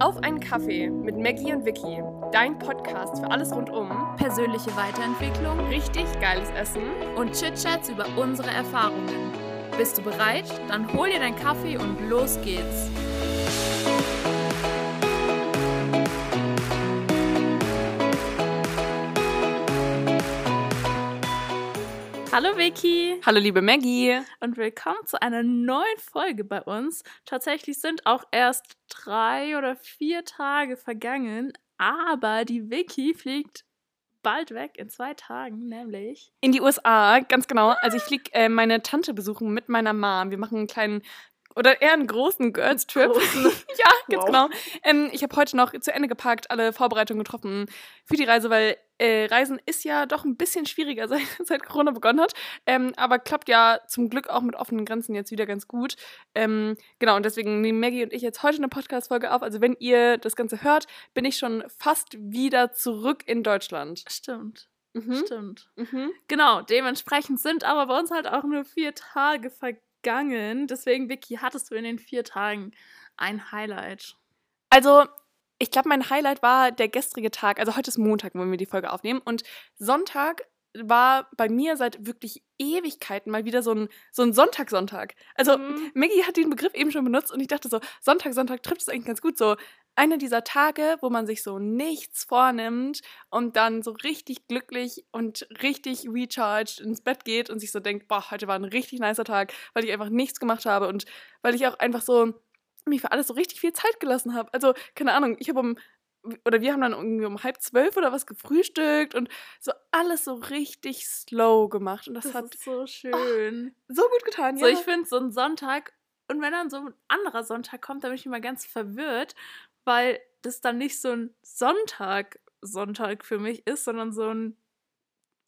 Auf einen Kaffee mit Maggie und Vicky, dein Podcast für alles rund um persönliche Weiterentwicklung richtig geiles Essen und Chit-Chats über unsere Erfahrungen. Bist du bereit? Dann hol dir deinen Kaffee und los geht's. Hallo Vicky Hallo liebe Maggie. und willkommen zu einer neuen Folge bei uns. Tatsächlich sind auch erst drei oder vier Tage vergangen, aber die Vicky fliegt bald weg in zwei Tagen, nämlich. In die USA, ganz genau. Also ich fliege äh, meine Tante besuchen mit meiner Mom. Wir machen einen kleinen oder eher einen großen Girls-Trip. Großen. ja, ganz Wow. genau. Ähm, ich habe heute noch zu Ende gepackt, alle Vorbereitungen getroffen für die Reise, weil äh, Reisen ist ja doch ein bisschen schwieriger, seit, seit Corona begonnen hat. Ähm, aber klappt ja zum Glück auch mit offenen Grenzen jetzt wieder ganz gut. Ähm, genau, und deswegen nehmen Maggie und ich jetzt heute eine Podcast-Folge auf. Also wenn ihr das Ganze hört, bin ich schon fast wieder zurück in Deutschland. Stimmt, Mhm. stimmt. Mhm. Genau, dementsprechend sind aber bei uns halt auch nur vier Tage vergangen. Deswegen, Vicky, hattest du in den vier Tagen ein Highlight? Also, ich glaube, mein Highlight war der gestrige Tag. Also, heute ist Montag, wo wir die Folge aufnehmen. Und Sonntag war bei mir seit wirklich Ewigkeiten mal wieder so ein, so ein Sonntag-Sonntag. Also, Mhm. Maggie hat den Begriff eben schon benutzt und ich dachte so, Sonntag, Sonntag trifft es eigentlich ganz gut. So einer dieser Tage, wo man sich so nichts vornimmt und dann so richtig glücklich und richtig recharged ins Bett geht und sich so denkt, boah, heute war ein richtig nicer Tag, weil ich einfach nichts gemacht habe und weil ich auch einfach so mir für alles so richtig viel Zeit gelassen habe. Also, keine Ahnung, ich habe um, oder wir haben dann irgendwie um halb zwölf oder was gefrühstückt und so alles so richtig slow gemacht. Und das, Das hat so schön. so gut getan. So, ja. ich finde so ein Sonntag, und wenn dann so ein anderer Sonntag kommt, dann bin ich immer ganz verwirrt, weil das dann nicht so ein Sonntag, Sonntag für mich ist, sondern so ein,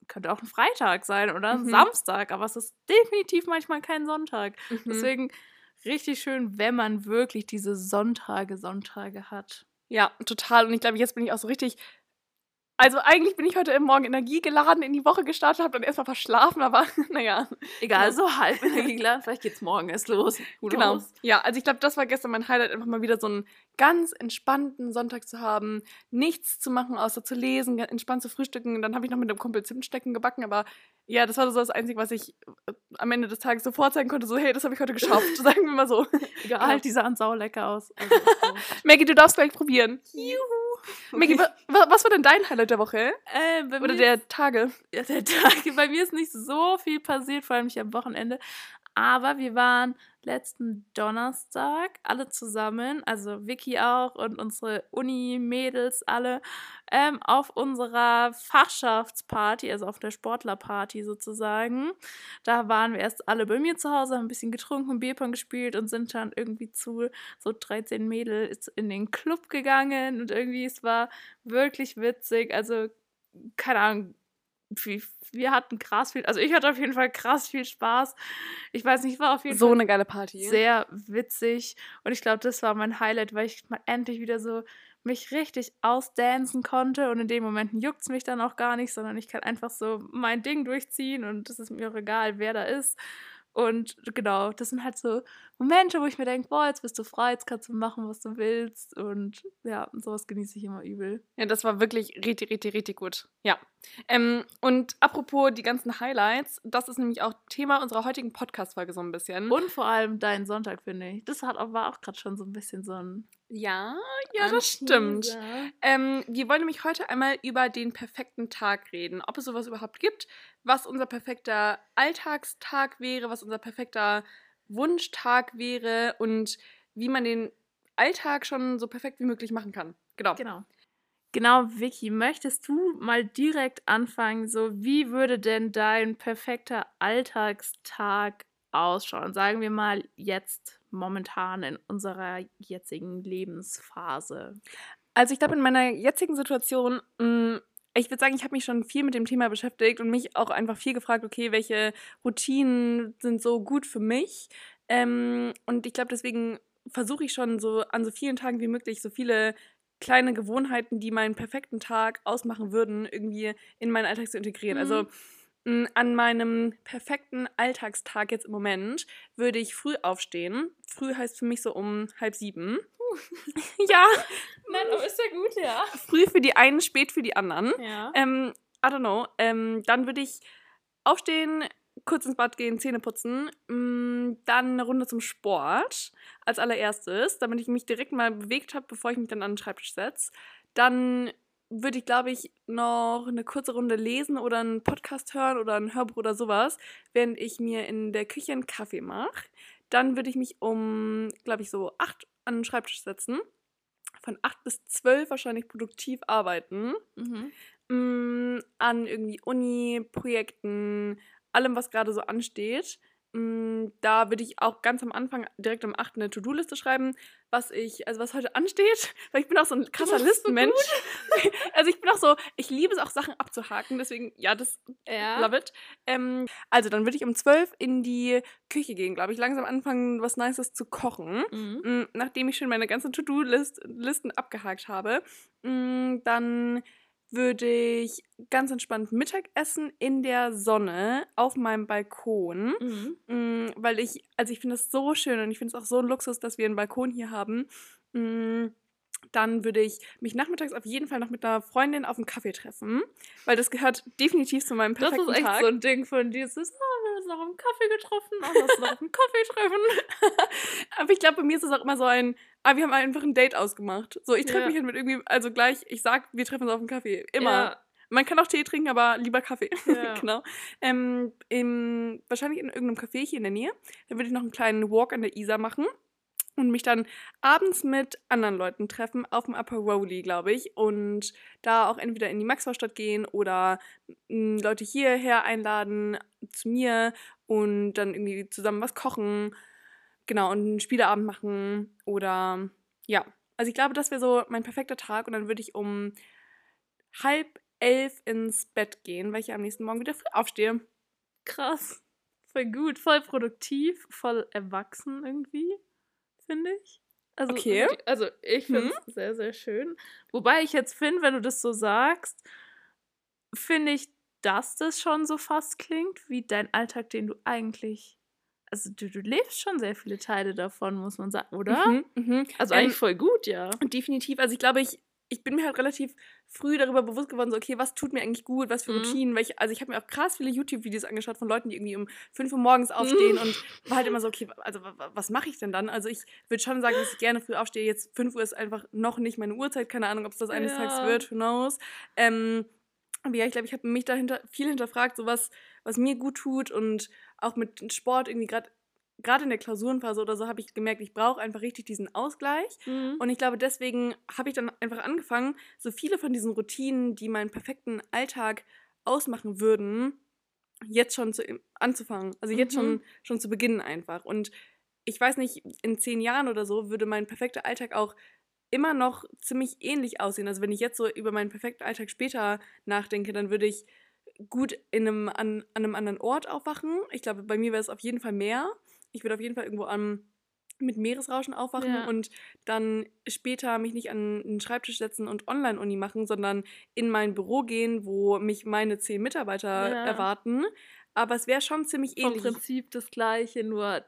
könnte auch ein Freitag sein oder ein Mhm. Samstag, aber es ist definitiv manchmal kein Sonntag. Mhm. Deswegen richtig schön, wenn man wirklich diese Sonntage, Sonntage hat. Ja, total. Und ich glaube, jetzt bin ich auch so richtig. Also eigentlich bin ich heute Morgen energiegeladen in die Woche gestartet, habe dann erstmal verschlafen, aber naja. Egal, so halb energiegeladen, vielleicht geht's morgen erst los. Who Genau. knows? Ja, also ich glaube, das war gestern mein Highlight, einfach mal wieder so einen ganz entspannten Sonntag zu haben, nichts zu machen, außer zu lesen, entspannt zu frühstücken. Und dann habe ich noch mit dem Kumpel Zimtstecken gebacken, aber ja, das war so das Einzige, was ich äh, am Ende des Tages so vorzeigen konnte, so hey, das habe ich heute geschafft, sagen wir mal so. Egal, Genau. die sahen sau lecker aus. Also, so. Maggie, du darfst gleich probieren. Juhu. Maggie, wa wa was war denn dein Highlight der Woche? Äh, Oder der Tage? Ja, der Tag. Bei mir ist nicht so viel passiert, vor allem nicht am Wochenende. Aber wir waren letzten Donnerstag alle zusammen, also Vicky auch und unsere Uni-Mädels alle, ähm, auf unserer Fachschaftsparty, also auf der Sportlerparty sozusagen. Da waren wir erst alle bei mir zu Hause, haben ein bisschen getrunken, Bierpong gespielt und sind dann irgendwie zu so 13 Mädels in den Club gegangen und irgendwie, es war wirklich witzig. Also, keine Ahnung, wir, hatten krass viel, also ich hatte auf jeden Fall krass viel Spaß. Ich weiß nicht, war auf jeden So Fall eine geile Party. sehr witzig und ich glaube, das war mein Highlight, weil ich mal endlich wieder so mich richtig ausdancen konnte und in den Momenten juckt es mich dann auch gar nicht, sondern ich kann einfach so mein Ding durchziehen und es ist mir auch egal, wer da ist. Und genau, das sind halt so Momente, wo ich mir denke, boah, jetzt bist du frei, jetzt kannst du machen, was du willst. Und ja, sowas genieße ich immer übel. Ja, das war wirklich richtig, richtig, richtig gut. Ja. Ähm, und apropos die ganzen Highlights, das ist nämlich auch Thema unserer heutigen Podcast-Folge so ein bisschen. Und vor allem dein Sonntag, finde ich. Das hat, war auch gerade schon so ein bisschen so ein. ja, ja, das stimmt. Anteaser. Ähm, wir wollen nämlich heute einmal über den perfekten Tag reden. Ob es sowas überhaupt gibt, was unser perfekter Alltagstag wäre, was unser perfekter Wunschtag wäre und wie man den Alltag schon so perfekt wie möglich machen kann. Genau. Genau. Genau, Vicky, möchtest du mal direkt anfangen? So, wie würde denn dein perfekter Alltagstag ausschauen? Sagen wir mal jetzt momentan in unserer jetzigen Lebensphase. Also ich glaube, in meiner jetzigen Situation, mh, ich würde sagen, ich habe mich schon viel mit dem Thema beschäftigt und mich auch einfach viel gefragt, okay, welche Routinen sind so gut für mich? Ähm, und ich glaube, deswegen versuche ich schon so an so vielen Tagen wie möglich so viele kleine Gewohnheiten, die meinen perfekten Tag ausmachen würden, irgendwie in meinen Alltag zu integrieren. Mhm. Also an meinem perfekten Alltagstag jetzt im Moment würde ich früh aufstehen. Früh heißt für mich so um halb sieben. ja. Nein, aber ist ja gut, ja. Früh für die einen, spät für die anderen. Ja. Ähm, I don't know. Ähm, dann würde ich aufstehen, kurz ins Bad gehen, Zähne putzen, mh, dann eine Runde zum Sport als allererstes, damit ich mich direkt mal bewegt habe, bevor ich mich dann an den Schreibtisch setze. Dann würde ich, glaube ich, noch eine kurze Runde lesen oder einen Podcast hören oder ein Hörbuch oder sowas, während ich mir in der Küche einen Kaffee mache. Dann würde ich mich um, glaube ich, so acht an den Schreibtisch setzen. Von acht bis zwölf wahrscheinlich produktiv arbeiten. Mhm. Mm, an irgendwie Uni-Projekten, allem, was gerade so ansteht. Mm, Da würde ich auch ganz am Anfang direkt um 8 eine To-Do-Liste schreiben, was ich, also was heute ansteht, weil ich bin auch so ein krasser bist so Listenmensch. also ich bin auch so, ich liebe es auch Sachen abzuhaken, deswegen, ja, das Ja. love it. Ähm, also dann würde ich um 12 in die Küche gehen, glaube ich, langsam anfangen, was Nices zu kochen. Mhm. Mm, nachdem ich schon meine ganzen To-Do-Listen abgehakt habe, mm, dann würde ich ganz entspannt Mittag essen in der Sonne auf meinem Balkon. Mhm. Mm, weil ich, also ich finde es so schön und ich finde es auch so ein Luxus, dass wir einen Balkon hier haben. Mm, dann würde ich mich nachmittags auf jeden Fall noch mit einer Freundin auf einen Kaffee treffen, weil das gehört definitiv zu meinem Das perfekten ist echt Tag. so ein Ding von dir. Es uns noch auf einen Kaffee getroffen, lass uns noch auf einen Kaffee treffen. Aber ich glaube, bei mir ist es auch immer so ein, ah, wir haben einfach ein Date ausgemacht. So, ich treffe Ja. mich halt mit irgendwie, also gleich, ich sag, wir treffen uns auf einen Kaffee. Immer. Ja. Man kann auch Tee trinken, aber lieber Kaffee. Ja. genau. Ähm, im, wahrscheinlich in irgendeinem Café hier in der Nähe. Dann würde ich noch einen kleinen Walk an der Isar machen und mich dann abends mit anderen Leuten treffen auf dem Upper Rowley, glaube ich. Und da auch entweder in die Maxvorstadt gehen oder mh, Leute hierher einladen zu mir und dann irgendwie zusammen was kochen. Genau, und einen Spieleabend machen oder ja. Also ich glaube, das wäre so mein perfekter Tag und dann würde ich um halb elf ins Bett gehen, weil ich am nächsten Morgen wieder früh aufstehe. Krass. Voll gut, voll produktiv, voll erwachsen irgendwie, finde ich. Also, Okay. Also ich finde Mhm. es sehr, sehr schön. Wobei ich jetzt finde, wenn du das so sagst, finde ich, dass das schon so fast klingt wie dein Alltag, den du eigentlich. Also du, du lebst schon sehr viele Teile davon, muss man sagen, oder? Mhm, mhm. Also Ähm, eigentlich voll gut, ja. Definitiv. Also ich glaube, ich, ich bin mir halt relativ früh darüber bewusst geworden, so, okay, was tut mir eigentlich gut, was für Mhm. Routinen, welche, also ich habe mir auch krass viele YouTube-Videos angeschaut von Leuten, die irgendwie um 5 Uhr morgens aufstehen Mhm. und war halt immer so, okay, also wa- wa- was mache ich denn dann? Also ich würde schon sagen, dass ich gerne früh aufstehe. Jetzt 5 Uhr ist einfach noch nicht meine Uhrzeit, keine Ahnung, ob es das eines Tages Ja. wird, who knows. Ähm, aber ja, ich glaube, ich habe mich dahinter viel hinterfragt, so was, was mir gut tut und auch mit Sport irgendwie gerade gerade in der Klausurenphase oder so habe ich gemerkt, ich brauche einfach richtig diesen Ausgleich. Mhm. Und ich glaube, deswegen habe ich dann einfach angefangen, so viele von diesen Routinen, die meinen perfekten Alltag ausmachen würden, jetzt schon zu, anzufangen. Also jetzt schon, Mhm. schon zu beginnen einfach. Und ich weiß nicht, in zehn Jahren oder so würde mein perfekter Alltag auch immer noch ziemlich ähnlich aussehen. Also wenn ich jetzt so über meinen perfekten Alltag später nachdenke, dann würde ich gut in einem, an, an einem anderen Ort aufwachen. Ich glaube, bei mir wäre es auf jeden Fall mehr. Ich würde auf jeden Fall irgendwo am mit Meeresrauschen aufwachen Ja. und dann später mich nicht an den Schreibtisch setzen und Online-Uni machen, sondern in mein Büro gehen, wo mich meine zehn Mitarbeiter Ja. erwarten. Aber es wäre schon ziemlich ähnlich. Prinzip das gleiche, nur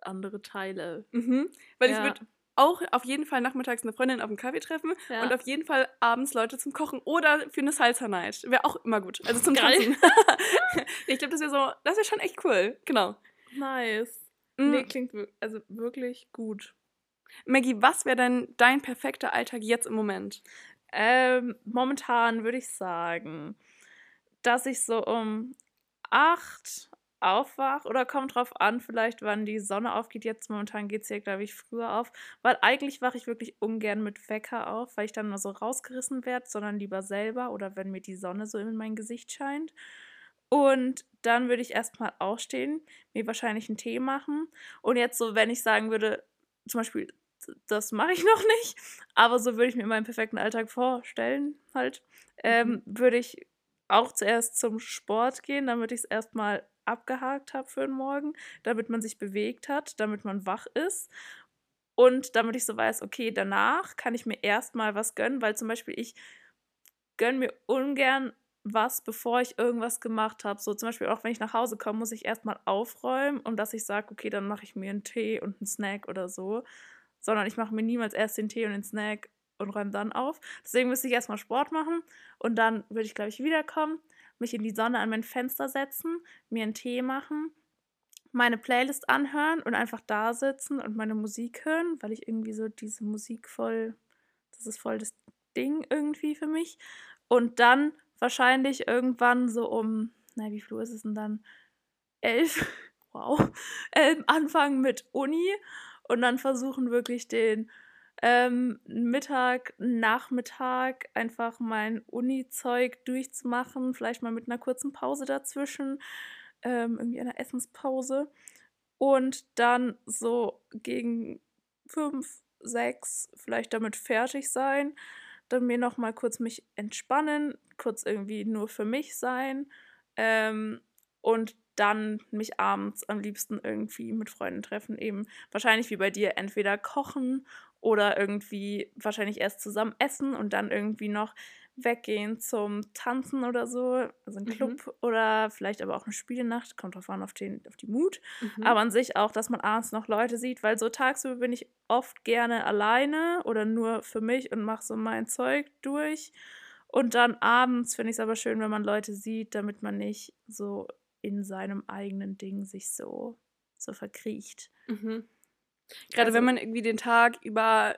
andere Teile. Mhm. Weil ich Ja. würde auch auf jeden Fall nachmittags eine Freundin auf einen Kaffee treffen Ja. und auf jeden Fall abends Leute zum Kochen oder für eine Salsa Night. Wäre auch immer gut. Also zum Geil. Tanzen. ich glaube, das wäre so, das wäre schon echt cool. Genau. Nice. Mhm. Nee, klingt also wirklich gut. Maggie, was wäre denn dein perfekter Alltag jetzt im Moment? Ähm, momentan würde ich sagen, dass ich so um acht aufwach oder kommt drauf an, vielleicht wann die Sonne aufgeht. Jetzt momentan geht es hier, glaube ich, früher auf, weil eigentlich wache ich wirklich ungern mit Wecker auf, weil ich dann mal so rausgerissen werde, sondern lieber selber oder wenn mir die Sonne so in mein Gesicht scheint. Und dann würde ich erstmal aufstehen, mir wahrscheinlich einen Tee machen. Und jetzt so, wenn ich sagen würde, zum Beispiel, das mache ich noch nicht, aber so würde ich mir meinen perfekten Alltag vorstellen, halt, ähm, würde ich auch zuerst zum Sport gehen, damit ich es erstmal abgehakt habe für den Morgen, damit man sich bewegt hat, damit man wach ist. Und damit ich so weiß, okay, danach kann ich mir erstmal was gönnen, weil zum Beispiel ich gönne mir ungern was, bevor ich irgendwas gemacht habe. So zum Beispiel auch wenn ich nach Hause komme, muss ich erstmal aufräumen und dass ich sage, okay, dann mache ich mir einen Tee und einen Snack oder so. sondern ich mache mir niemals erst den Tee und den Snack und räume dann auf. Deswegen müsste ich erstmal Sport machen und dann würde ich, glaube ich, wiederkommen, mich in die Sonne an mein Fenster setzen, mir einen Tee machen, meine Playlist anhören und einfach da sitzen und meine Musik hören, weil ich irgendwie so diese Musik voll, das ist voll das Ding irgendwie für mich. Und dann wahrscheinlich irgendwann so um, na, wie viel Uhr ist es denn dann? Elf, wow, ähm, anfangen mit Uni und dann versuchen wirklich den ähm, Mittag, Nachmittag einfach mein Uni-Zeug durchzumachen, vielleicht mal mit einer kurzen Pause dazwischen, ähm, irgendwie einer Essenspause. Und dann so gegen fünf, sechs vielleicht damit fertig sein. Dann mir noch mal kurz mich entspannen, kurz irgendwie nur für mich sein. Ähm, und dann mich abends am liebsten irgendwie mit Freunden treffen. Eben wahrscheinlich wie bei dir entweder kochen oder irgendwie wahrscheinlich erst zusammen essen und dann irgendwie noch weggehen zum Tanzen oder so, also ein Club mhm. oder vielleicht aber auch eine Spielenacht, kommt drauf an auf, den, auf die Mut. Mhm. Aber an sich auch, dass man abends noch Leute sieht, weil so tagsüber bin ich oft gerne alleine oder nur für mich und mache so mein Zeug durch. Und dann abends finde ich es aber schön, wenn man Leute sieht, damit man nicht so in seinem eigenen Ding sich so, so verkriecht. Mhm. Gerade also, wenn man irgendwie den Tag über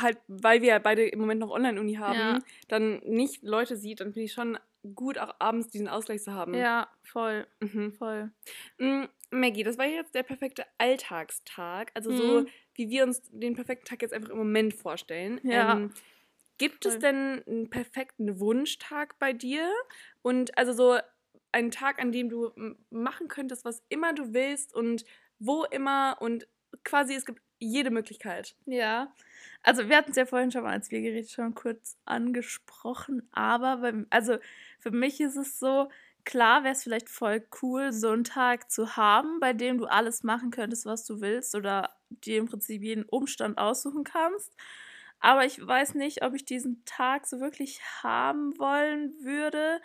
halt, weil wir ja beide im Moment noch Online-Uni haben, ja. dann nicht Leute sieht, dann finde ich schon gut, auch abends diesen Ausgleich zu haben. Ja, voll. Mhm. Voll. Mhm, Maggie, das war jetzt der perfekte Alltagstag. Also mhm. so, wie wir uns den perfekten Tag jetzt einfach im Moment vorstellen. Ja. Ähm, gibt voll. es denn einen perfekten Wunschtag bei dir? Und also so einen Tag, an dem du machen könntest, was immer du willst und wo immer und quasi es gibt jede Möglichkeit. Ja. Also wir hatten es ja vorhin schon mal als Wegeräte schon kurz angesprochen, aber beim, also für mich ist es so, klar wäre es vielleicht voll cool, so einen Tag zu haben, bei dem du alles machen könntest, was du willst oder dir im Prinzip jeden Umstand aussuchen kannst. Aber ich weiß nicht, ob ich diesen Tag so wirklich haben wollen würde,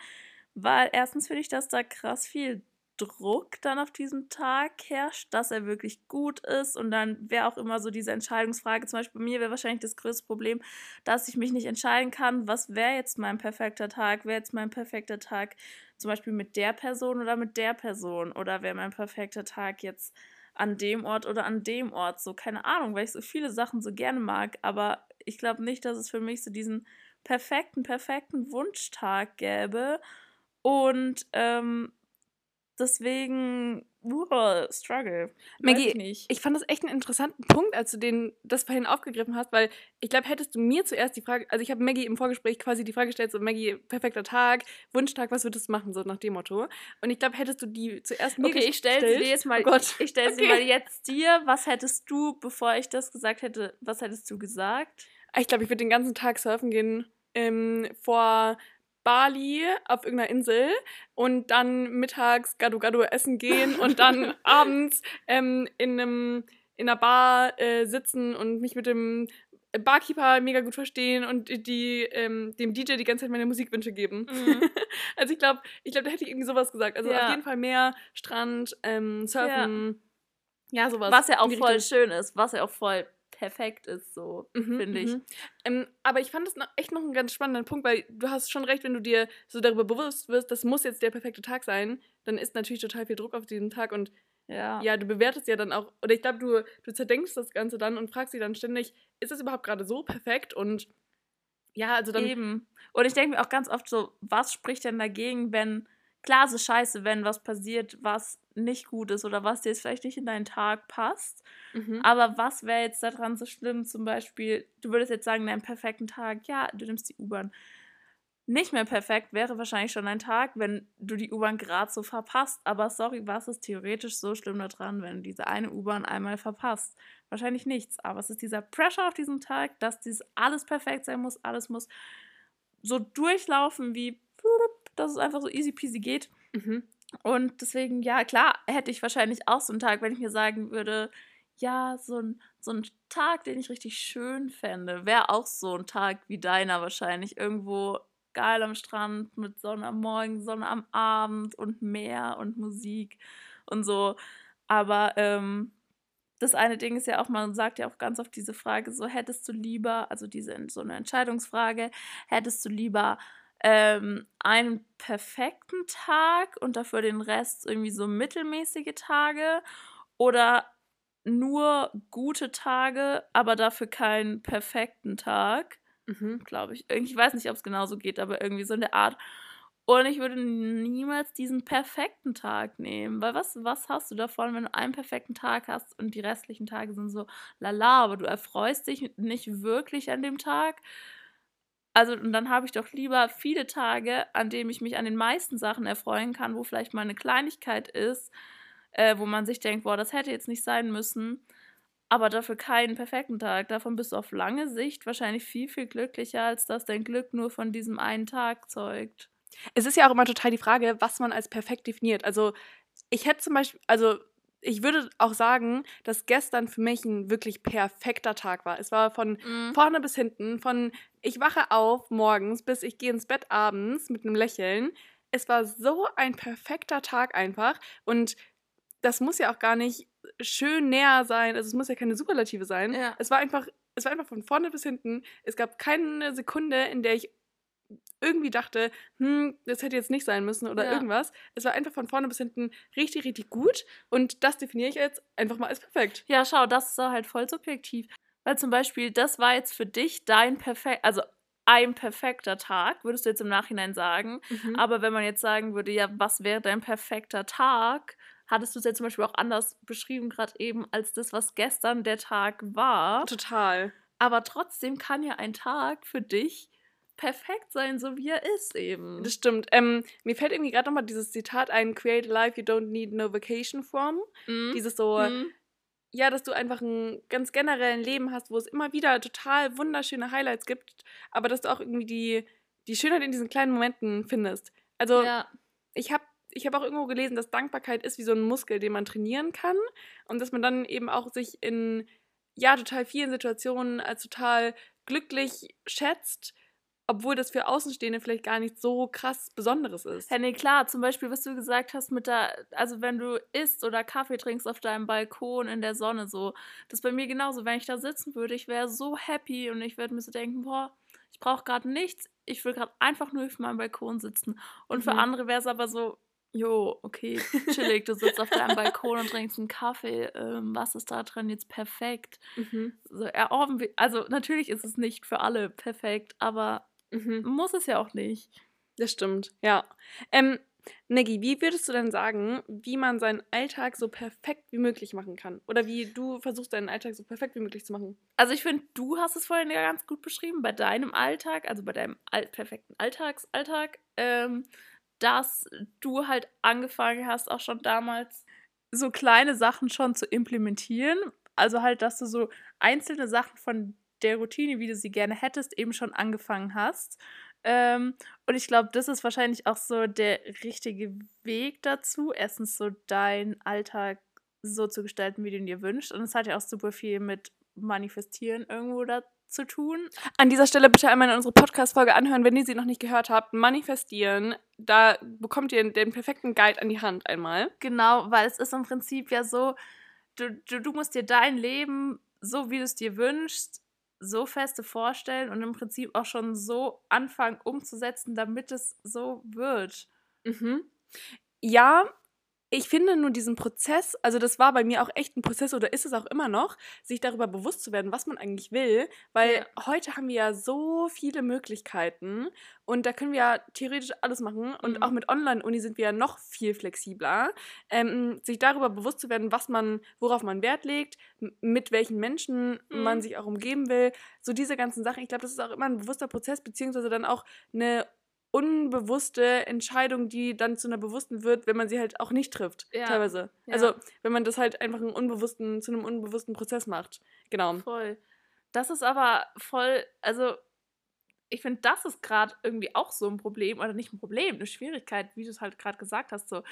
weil erstens finde ich, dass da krass viel Druck dann auf diesem Tag herrscht, dass er wirklich gut ist. Und dann wäre auch immer so diese Entscheidungsfrage. Zum Beispiel bei mir wäre wahrscheinlich das größte Problem, dass ich mich nicht entscheiden kann, was wäre jetzt mein perfekter Tag? Wäre jetzt mein perfekter Tag zum Beispiel mit der Person oder mit der Person? Oder wäre mein perfekter Tag jetzt an dem Ort oder an dem Ort? So, keine Ahnung, weil ich so viele Sachen so gerne mag. Aber ich glaube nicht, dass es für mich so diesen perfekten, perfekten Wunschtag gäbe. Und ähm, Deswegen, uh, Struggle. Maggie, ich, ich, fand das echt einen interessanten Punkt, als du den, das vorhin aufgegriffen hast, weil ich glaube, hättest du mir zuerst die Frage, also ich habe Maggie im Vorgespräch quasi die Frage gestellt, so Maggie, perfekter Tag, Wunschtag, was würdest du machen, so nach dem Motto. Und ich glaube, hättest du die zuerst mir Okay, ich stelle sie dir jetzt mal, oh ich stelle okay. sie mal jetzt dir. Was hättest du, bevor ich das gesagt hätte, was hättest du gesagt? Ich glaube, ich würde den ganzen Tag surfen gehen. Ähm, vor Bali auf irgendeiner Insel und dann mittags Gado Gado essen gehen und dann abends ähm, in einem in einer Bar äh, sitzen und mich mit dem Barkeeper mega gut verstehen und die, ähm, dem DJ die ganze Zeit meine Musikwünsche geben. Mhm. also ich glaube, ich glaube, da hätte ich irgendwie sowas gesagt. Also ja. auf jeden Fall mehr Strand, ähm, Surfen, ja. ja, sowas. Was ja auch voll schön ist, was ja auch voll perfekt ist, so, mhm, finde ich. Mhm. Ähm, aber ich fand das noch, echt noch einen ganz spannenden Punkt, weil du hast schon recht, wenn du dir so darüber bewusst wirst, das muss jetzt der perfekte Tag sein, dann ist natürlich total viel Druck auf diesen Tag und ja, ja du bewertest ja dann auch, oder ich glaube, du, du zerdenkst das Ganze dann und fragst dich dann ständig, ist das überhaupt gerade so perfekt und ja, also dann. Eben. Und ich denke mir auch ganz oft so, was spricht denn dagegen, wenn klar, es ist scheiße, wenn was passiert, was nicht gut ist oder was dir jetzt vielleicht nicht in deinen Tag passt. Mhm. Aber was wäre jetzt daran so schlimm? Zum Beispiel, du würdest jetzt sagen, deinen perfekten Tag, ja, du nimmst die U-Bahn. Nicht mehr perfekt wäre wahrscheinlich schon ein Tag, wenn du die U-Bahn gerade so verpasst. Aber sorry, was ist theoretisch so schlimm daran, wenn du diese eine U-Bahn einmal verpasst? Wahrscheinlich nichts. Aber es ist dieser Pressure auf diesem Tag, dass dieses alles perfekt sein muss, alles muss so durchlaufen wie dass es einfach so easy peasy geht. Mhm. Und deswegen, ja, klar, hätte ich wahrscheinlich auch so einen Tag, wenn ich mir sagen würde, ja, so ein, so ein Tag, den ich richtig schön fände, wäre auch so ein Tag wie deiner wahrscheinlich. Irgendwo geil am Strand mit Sonne am Morgen, Sonne am Abend und Meer und Musik und so. Aber ähm, das eine Ding ist ja auch, man sagt ja auch ganz oft diese Frage, so hättest du lieber, also diese so eine Entscheidungsfrage, hättest du lieber ähm, einen perfekten Tag und dafür den Rest irgendwie so mittelmäßige Tage oder nur gute Tage, aber dafür keinen perfekten Tag, Mhm. glaube ich. Ich weiß nicht, ob es genauso geht, aber irgendwie so in der Art. Und ich würde niemals diesen perfekten Tag nehmen. Weil was, was hast du davon, wenn du einen perfekten Tag hast und die restlichen Tage sind so lala, aber du erfreust dich nicht wirklich an dem Tag? Also, und dann habe ich doch lieber viele Tage, an denen ich mich an den meisten Sachen erfreuen kann, wo vielleicht mal eine Kleinigkeit ist, äh, wo man sich denkt, boah, das hätte jetzt nicht sein müssen, aber dafür keinen perfekten Tag. Davon bist du auf lange Sicht wahrscheinlich viel, viel glücklicher, als dass dein Glück nur von diesem einen Tag zeugt. Es ist ja auch immer total die Frage, was man als perfekt definiert. Also, ich hätte zum Beispiel, also ich würde auch sagen, dass gestern für mich ein wirklich perfekter Tag war. Es war von Mhm. vorne bis hinten, von ich wache auf morgens bis ich gehe ins Bett abends mit einem Lächeln. Es war so ein perfekter Tag einfach und das muss ja auch gar nicht schön näher sein, also es muss ja keine Superlative sein. Ja. Es war einfach es war einfach von vorne bis hinten. Es gab keine Sekunde, in der ich irgendwie dachte, hm, das hätte jetzt nicht sein müssen oder Ja. irgendwas. Es war einfach von vorne bis hinten richtig, richtig gut und das definiere ich jetzt einfach mal als perfekt. Ja, schau, das ist halt voll subjektiv. Weil zum Beispiel, das war jetzt für dich dein perfekt, also ein perfekter Tag, würdest du jetzt im Nachhinein sagen. Mhm. Aber wenn man jetzt sagen würde, ja, was wäre dein perfekter Tag, hattest du es ja zum Beispiel auch anders beschrieben, gerade eben, als das, was gestern der Tag war. Total. Aber trotzdem kann ja ein Tag für dich perfekt sein, so wie er ist eben. Das stimmt. Ähm, mir fällt irgendwie gerade nochmal dieses Zitat ein, create a life you don't need no vacation from. Mhm. Dieses so, Mhm. ja, dass du einfach ein ganz generellen Leben hast, wo es immer wieder total wunderschöne Highlights gibt, aber dass du auch irgendwie die, die Schönheit in diesen kleinen Momenten findest. Also ja. ich habe ich hab auch irgendwo gelesen, dass Dankbarkeit ist wie so ein Muskel, den man trainieren kann und dass man dann eben auch sich in ja total vielen Situationen als total glücklich schätzt, obwohl das für Außenstehende vielleicht gar nicht so krass Besonderes ist. Ja, nee, klar, zum Beispiel, was du gesagt hast mit der, also wenn du isst oder Kaffee trinkst auf deinem Balkon in der Sonne, so, das ist bei mir genauso. Wenn ich da sitzen würde, ich wäre so happy und ich würde mir so denken, boah, ich brauche gerade nichts, ich will gerade einfach nur auf meinem Balkon sitzen. Und für Mhm. andere wäre es aber so, jo, okay, chillig, du sitzt auf deinem Balkon und trinkst einen Kaffee, ähm, was ist da dran jetzt perfekt? Mhm. So, also natürlich ist es nicht für alle perfekt, aber Mhm. muss es ja auch nicht. Das stimmt, ja. Ähm, Neggi, wie würdest du denn sagen, wie man seinen Alltag so perfekt wie möglich machen kann? Oder wie du versuchst, deinen Alltag so perfekt wie möglich zu machen? Also ich finde, du hast es vorhin ja ganz gut beschrieben, bei deinem Alltag, also bei deinem all perfekten Alltagsalltag, ähm, dass du halt angefangen hast, auch schon damals so kleine Sachen schon zu implementieren. Also halt, dass du so einzelne Sachen von der Routine, wie du sie gerne hättest, eben schon angefangen hast. Ähm, und ich glaube, das ist wahrscheinlich auch so der richtige Weg dazu. Erstens so deinen Alltag so zu gestalten, wie du ihn dir wünschst. Und es hat ja auch super viel mit Manifestieren irgendwo da zu tun. An dieser Stelle bitte einmal in unsere Podcast-Folge anhören, wenn ihr sie noch nicht gehört habt. Manifestieren, da bekommt ihr den perfekten Guide an die Hand einmal. Genau, weil es ist im Prinzip ja so, du, du, du musst dir dein Leben, so wie du es dir wünschst, so feste vorstellen und im Prinzip auch schon so anfangen umzusetzen, damit es so wird. Mhm. Ja, ich finde nur diesen Prozess, also das war bei mir auch echt ein Prozess oder ist es auch immer noch, sich darüber bewusst zu werden, was man eigentlich will, weil Ja. heute haben wir ja so viele Möglichkeiten und da können wir ja theoretisch alles machen und Mhm. auch mit Online-Uni sind wir ja noch viel flexibler, ähm, sich darüber bewusst zu werden, was man, worauf man Wert legt, mit welchen Menschen man Mhm. sich auch umgeben will, so diese ganzen Sachen. Ich glaube, das ist auch immer ein bewusster Prozess beziehungsweise dann auch eine unbewusste Entscheidung, die dann zu einer bewussten wird, wenn man sie halt auch nicht trifft, Ja, teilweise. ja. Also, wenn man das halt einfach einen unbewussten, zu einem unbewussten Prozess macht. Genau. Voll. Das ist aber voll, also ich finde, das ist gerade irgendwie auch so ein Problem, oder nicht ein Problem, eine Schwierigkeit, wie du es halt gerade gesagt hast. So,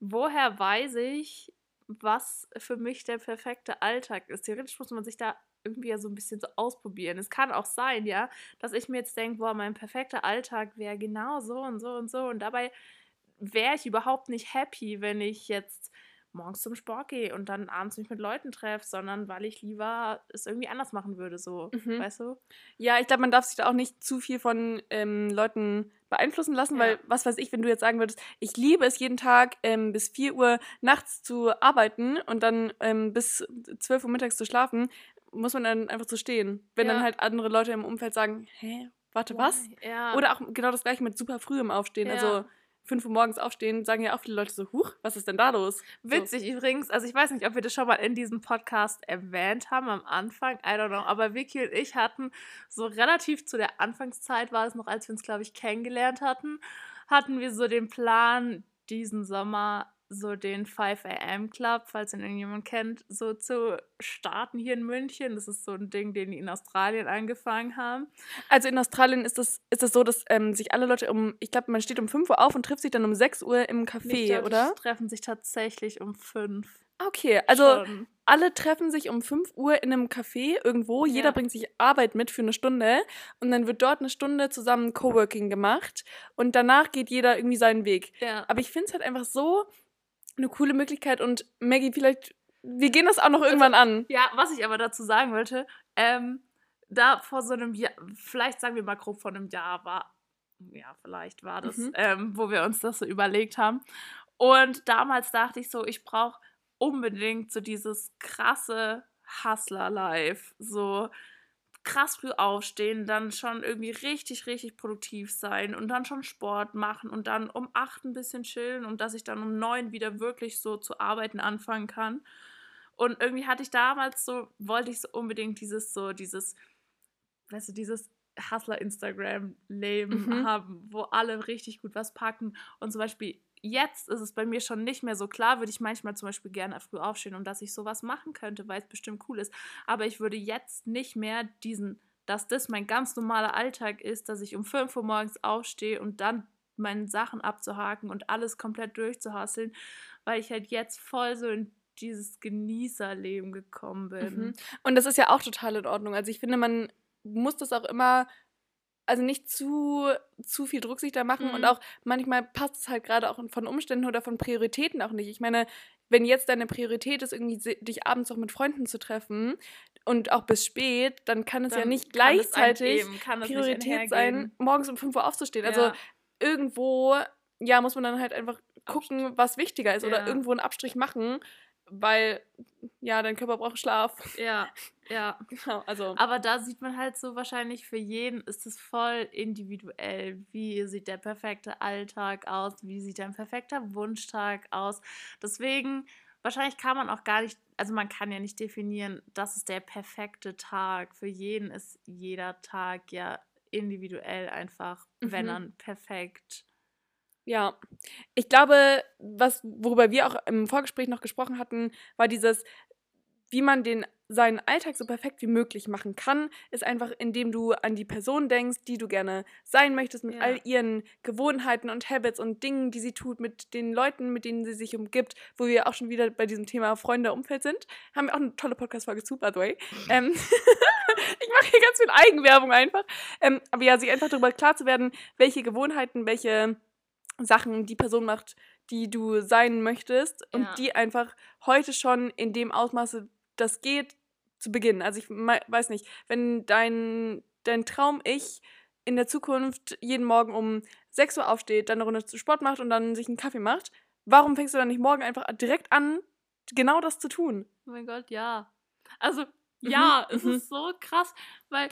woher weiß ich, was für mich der perfekte Alltag ist? Theoretisch muss man sich da irgendwie ja so ein bisschen so ausprobieren. Es kann auch sein, ja, dass ich mir jetzt denke, boah, mein perfekter Alltag wäre genau so und so und so. Und dabei wäre ich überhaupt nicht happy, wenn ich jetzt morgens zum Sport gehe und dann abends mich mit Leuten treffe, sondern weil ich lieber es irgendwie anders machen würde, so, Mhm. weißt du? Ja, ich glaube, man darf sich da auch nicht zu viel von ähm, Leuten beeinflussen lassen, Ja. weil, was weiß ich, wenn du jetzt sagen würdest, ich liebe es jeden Tag ähm, bis 4 Uhr nachts zu arbeiten und dann ähm, bis 12 Uhr mittags zu schlafen, muss man dann einfach so stehen. Wenn Ja. dann halt andere Leute im Umfeld sagen, hä, warte, was? Why? Ja. Oder auch genau das gleiche mit super früh im Aufstehen. Ja. Also 5 Uhr morgens aufstehen, sagen ja auch viele Leute so, huch, was ist denn da los? Witzig übrigens, also ich weiß nicht, ob wir das schon mal in diesem Podcast erwähnt haben am Anfang, I don't know, aber Vicky und ich hatten so relativ zu der Anfangszeit, war es noch, als wir uns, glaube ich, kennengelernt hatten, hatten wir so den Plan, diesen Sommer so den 5 AM Club, falls ihn irgendjemand kennt, so zu starten hier in München. Das ist so ein Ding, den die in Australien angefangen haben. Also in Australien ist das, ist das so, dass ähm, sich alle Leute um, ich glaube, man steht um 5 Uhr auf und trifft sich dann um 6 Uhr im Café, glaub, die oder? treffen sich tatsächlich um fünf. Okay, also Schon. alle treffen sich um 5 Uhr in einem Café irgendwo. Ja. Jeder bringt sich Arbeit mit für eine Stunde. Und dann wird dort eine Stunde zusammen Coworking gemacht. Und danach geht jeder irgendwie seinen Weg. Ja. Aber ich finde es halt einfach so eine coole Möglichkeit. Und Maggie, vielleicht, wir gehen das auch noch irgendwann an. Ja, was ich aber dazu sagen wollte, ähm, da vor so einem Jahr, vielleicht sagen wir mal grob vor einem Jahr war, ja, vielleicht war das, Mhm. ähm, wo wir uns das so überlegt haben. Und damals dachte ich so, ich brauche unbedingt so dieses krasse Hustler-Life. So krass früh aufstehen, dann schon irgendwie richtig, richtig produktiv sein und dann schon Sport machen und dann um acht ein bisschen chillen und dass ich dann um neun wieder wirklich so zu arbeiten anfangen kann. Und irgendwie hatte ich damals so, wollte ich so unbedingt dieses, so, dieses, weißt du, dieses Hustler-Instagram-Leben Mhm. haben, wo alle richtig gut was packen. Und zum Beispiel jetzt ist es bei mir schon nicht mehr so klar, würde ich manchmal zum Beispiel gerne früh aufstehen und dass ich sowas machen könnte, weil es bestimmt cool ist. Aber ich würde jetzt nicht mehr diesen, dass das mein ganz normaler Alltag ist, dass ich um 5 Uhr morgens aufstehe und dann meine Sachen abzuhaken und alles komplett durchzuhasseln, weil ich halt jetzt voll so in dieses Genießerleben gekommen bin. Mhm. Und das ist ja auch total in Ordnung. Also ich finde, man muss das auch immer, also nicht zu, zu viel Druck sich da machen und Mhm. auch manchmal passt es halt gerade auch von Umständen oder von Prioritäten auch nicht. Ich meine, wenn jetzt deine Priorität ist, irgendwie dich abends auch mit Freunden zu treffen und auch bis spät, dann kann es ja Dann nicht kann es gleichzeitig es nicht Priorität sein, morgens um 5 Uhr aufzustehen. Also Ja. irgendwo, ja, muss man dann halt einfach gucken, was wichtiger ist oder Ja. irgendwo einen Abstrich machen, weil, ja, dein Körper braucht Schlaf. Ja, ja. Genau, also. Aber da sieht man halt so wahrscheinlich für jeden ist es voll individuell. Wie sieht der perfekte Alltag aus? Wie sieht ein perfekter Wunschtag aus? Deswegen, wahrscheinlich kann man auch gar nicht, also man kann ja nicht definieren, das ist der perfekte Tag. Für jeden ist jeder Tag ja individuell einfach, wenn Mhm. dann perfekt. Ja, ich glaube, was, worüber wir auch im Vorgespräch noch gesprochen hatten, war dieses, wie man den seinen Alltag so perfekt wie möglich machen kann, ist einfach, indem du an die Person denkst, die du gerne sein möchtest, mit Ja. all ihren Gewohnheiten und Habits und Dingen, die sie tut, mit den Leuten, mit denen sie sich umgibt, wo wir auch schon wieder bei diesem Thema Freunde, Umfeld sind. Haben wir auch eine tolle Podcast-Folge zu, by the way. Ähm, ich mache hier ganz viel Eigenwerbung einfach. Ähm, aber ja, sich einfach darüber klar zu werden, welche Gewohnheiten, welche Sachen die Person macht, die du sein möchtest und Ja. die einfach heute schon in dem Ausmaße, das geht, zu beginnen. Also ich weiß nicht, wenn dein, dein Traum-Ich in der Zukunft jeden Morgen um 6 Uhr aufsteht, dann eine Runde zu Sport macht und dann sich einen Kaffee macht, warum fängst du dann nicht morgen einfach direkt an, genau das zu tun? Oh mein Gott, ja. Also, ja, es mhm. ist so krass, weil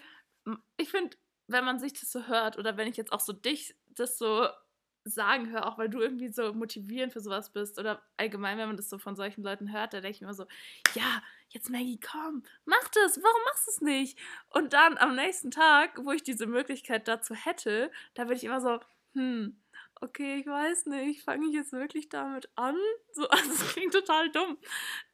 ich finde, wenn man sich das so hört oder wenn ich jetzt auch so dich das so sagen höre, auch weil du irgendwie so motivierend für sowas bist oder allgemein, wenn man das so von solchen Leuten hört, da denke ich immer so, ja, jetzt Maggie, komm, mach das, warum machst du es nicht? Und dann am nächsten Tag, wo ich diese Möglichkeit dazu hätte, da bin ich immer so, hm, okay, ich weiß nicht, fange ich jetzt wirklich damit an? So, also es klingt total dumm.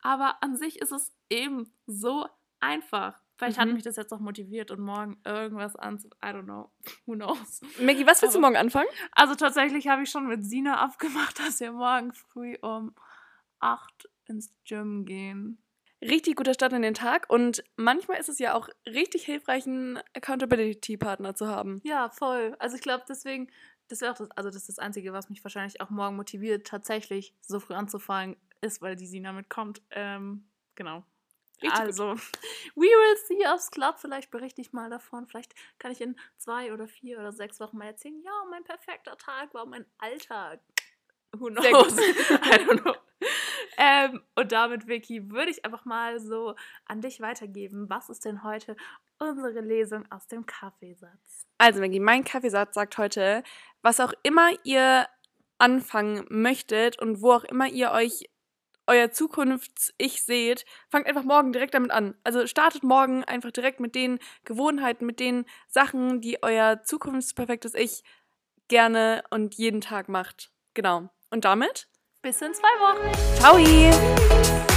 Aber an sich ist es eben so einfach. Vielleicht hat Mhm. mich das jetzt auch motiviert und morgen irgendwas anzu... I don't know. Who knows? Maggie, was willst du Aber- morgen anfangen? Also tatsächlich habe ich schon mit Sina abgemacht, dass wir morgen früh um 8 ins Gym gehen. Richtig guter Start in den Tag und manchmal ist es ja auch richtig hilfreich, einen Accountability-Partner zu haben. Ja, voll. Also ich glaube deswegen, das wäre auch das, also das ist das Einzige, was mich wahrscheinlich auch morgen motiviert, tatsächlich so früh anzufangen, ist, weil die Sina mitkommt. Ähm, genau. Richtig gut. also, we will see aufs Club. Vielleicht berichte ich mal davon. Vielleicht kann ich in zwei oder vier oder sechs Wochen mal erzählen, ja, mein perfekter Tag war mein Alltag. Who knows? Gut. I don't know. Ähm, und damit, Vicky, würde ich einfach mal so an dich weitergeben. Was ist denn heute unsere Lesung aus dem Kaffeesatz? Also, Maggie, mein Kaffeesatz sagt heute, was auch immer ihr anfangen möchtet und wo auch immer ihr euch euer Zukunfts-Ich seht, fangt einfach morgen direkt damit an. Also startet morgen einfach direkt mit den Gewohnheiten, mit den Sachen, die euer zukunftsperfektes Ich gerne und jeden Tag macht. Genau. Und damit, Bis in zwei Wochen. ciao!